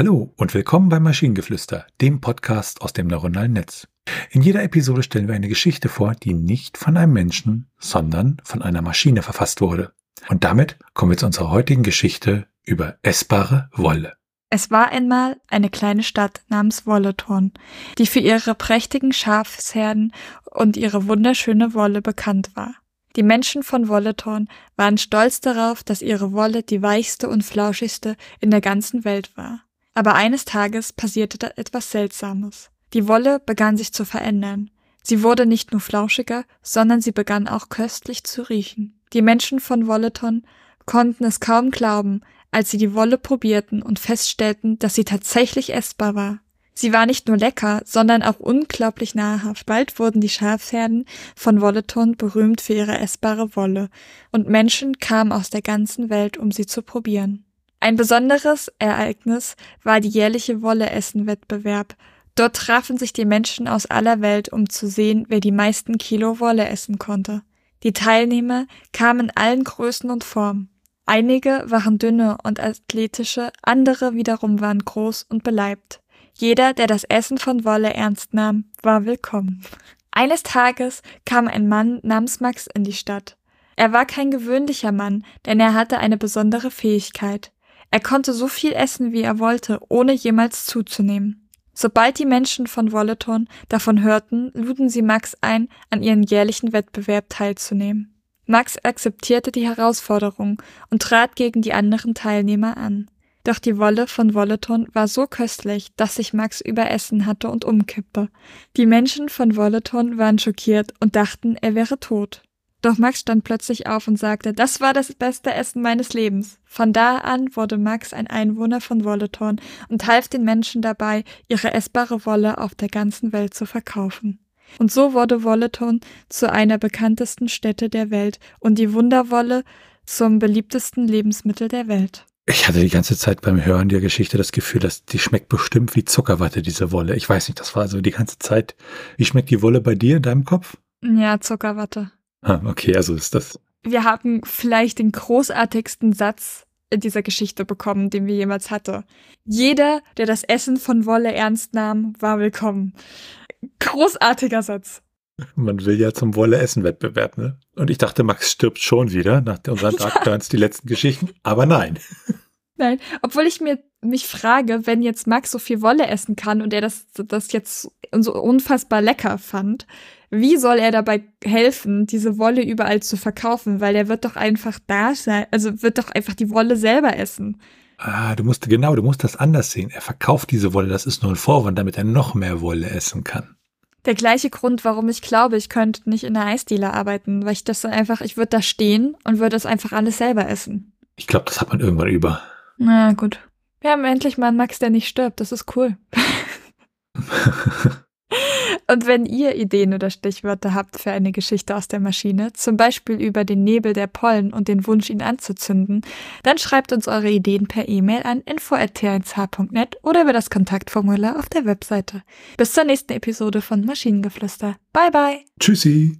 Hallo und willkommen beim Maschinengeflüster, dem Podcast aus dem neuronalen Netz. In jeder Episode stellen wir eine Geschichte vor, die nicht von einem Menschen, sondern von einer Maschine verfasst wurde. Und damit kommen wir zu unserer heutigen Geschichte über essbare Wolle. Es war einmal eine kleine Stadt namens Wolleton, die für ihre prächtigen Schafsherden und ihre wunderschöne Wolle bekannt war. Die Menschen von Wolleton waren stolz darauf, dass ihre Wolle die weichste und flauschigste in der ganzen Welt war. Aber eines Tages passierte da etwas Seltsames. Die Wolle begann sich zu verändern. Sie wurde nicht nur flauschiger, sondern sie begann auch köstlich zu riechen. Die Menschen von Wolleton konnten es kaum glauben, als sie die Wolle probierten und feststellten, dass sie tatsächlich essbar war. Sie war nicht nur lecker, sondern auch unglaublich nahrhaft. Bald wurden die Schafherden von Wolleton berühmt für ihre essbare Wolle, und Menschen kamen aus der ganzen Welt, um sie zu probieren. Ein besonderes Ereignis war die jährliche Wolle-Essen-Wettbewerb. Dort trafen sich die Menschen aus aller Welt, um zu sehen, wer die meisten Kilo Wolle essen konnte. Die Teilnehmer kamen in allen Größen und Formen. Einige waren dünne und athletische, andere wiederum waren groß und beleibt. Jeder, der das Essen von Wolle ernst nahm, war willkommen. Eines Tages kam ein Mann namens Max in die Stadt. Er war kein gewöhnlicher Mann, denn er hatte eine besondere Fähigkeit. Er konnte so viel essen, wie er wollte, ohne jemals zuzunehmen. Sobald die Menschen von Wolleton davon hörten, luden sie Max ein, an ihren jährlichen Wettbewerb teilzunehmen. Max akzeptierte die Herausforderung und trat gegen die anderen Teilnehmer an. Doch die Wolle von Wolleton war so köstlich, dass sich Max überessen hatte und umkippte. Die Menschen von Wolleton waren schockiert und dachten, er wäre tot. Doch Max stand plötzlich auf und sagte, das war das beste Essen meines Lebens. Von da an wurde Max ein Einwohner von Wolleton und half den Menschen dabei, ihre essbare Wolle auf der ganzen Welt zu verkaufen. Und so wurde Wolleton zu einer bekanntesten Stätte der Welt und die Wunderwolle zum beliebtesten Lebensmittel der Welt. Ich hatte die ganze Zeit beim Hören der Geschichte das Gefühl, dass die schmeckt bestimmt wie Zuckerwatte, diese Wolle. Ich weiß nicht, das war so die ganze Zeit. Wie schmeckt die Wolle bei dir in deinem Kopf? Ja, Zuckerwatte. Ah, okay, also ist das. Wir haben vielleicht den großartigsten Satz in dieser Geschichte bekommen, den wir jemals hatte. Jeder, der das Essen von Wolle ernst nahm, war willkommen. Großartiger Satz. Man will ja zum Wolle-Essen-Wettbewerb, ne? Und ich dachte, Max stirbt schon wieder nach unseren Dark Turns, die letzten Geschichten. Aber nein. Nein, obwohl ich mir mich frage, wenn jetzt Max so viel Wolle essen kann und er das, das jetzt so unfassbar lecker fand, wie soll er dabei helfen, diese Wolle überall zu verkaufen? Weil er wird doch einfach da sein, also wird doch einfach die Wolle selber essen. Ah, du musst, genau, du musst das anders sehen. Er verkauft diese Wolle, das ist nur ein Vorwand, damit er noch mehr Wolle essen kann der gleiche Grund, warum ich glaube, ich könnte nicht in der Eisdiele arbeiten, weil ich das dann einfach, ich würde da stehen und würde das einfach alles selber essen. Ich glaube, das hat man irgendwann über. Na gut. Wir haben endlich mal einen Max, der nicht stirbt. Das ist cool. Und wenn ihr Ideen oder Stichwörter habt für eine Geschichte aus der Maschine, zum Beispiel über den Nebel der Pollen und den Wunsch, ihn anzuzünden, dann schreibt uns eure Ideen per E-Mail an info.tnsh.net oder über das Kontaktformular auf der Webseite. Bis zur nächsten Episode von Maschinengeflüster. Bye bye. Tschüssi.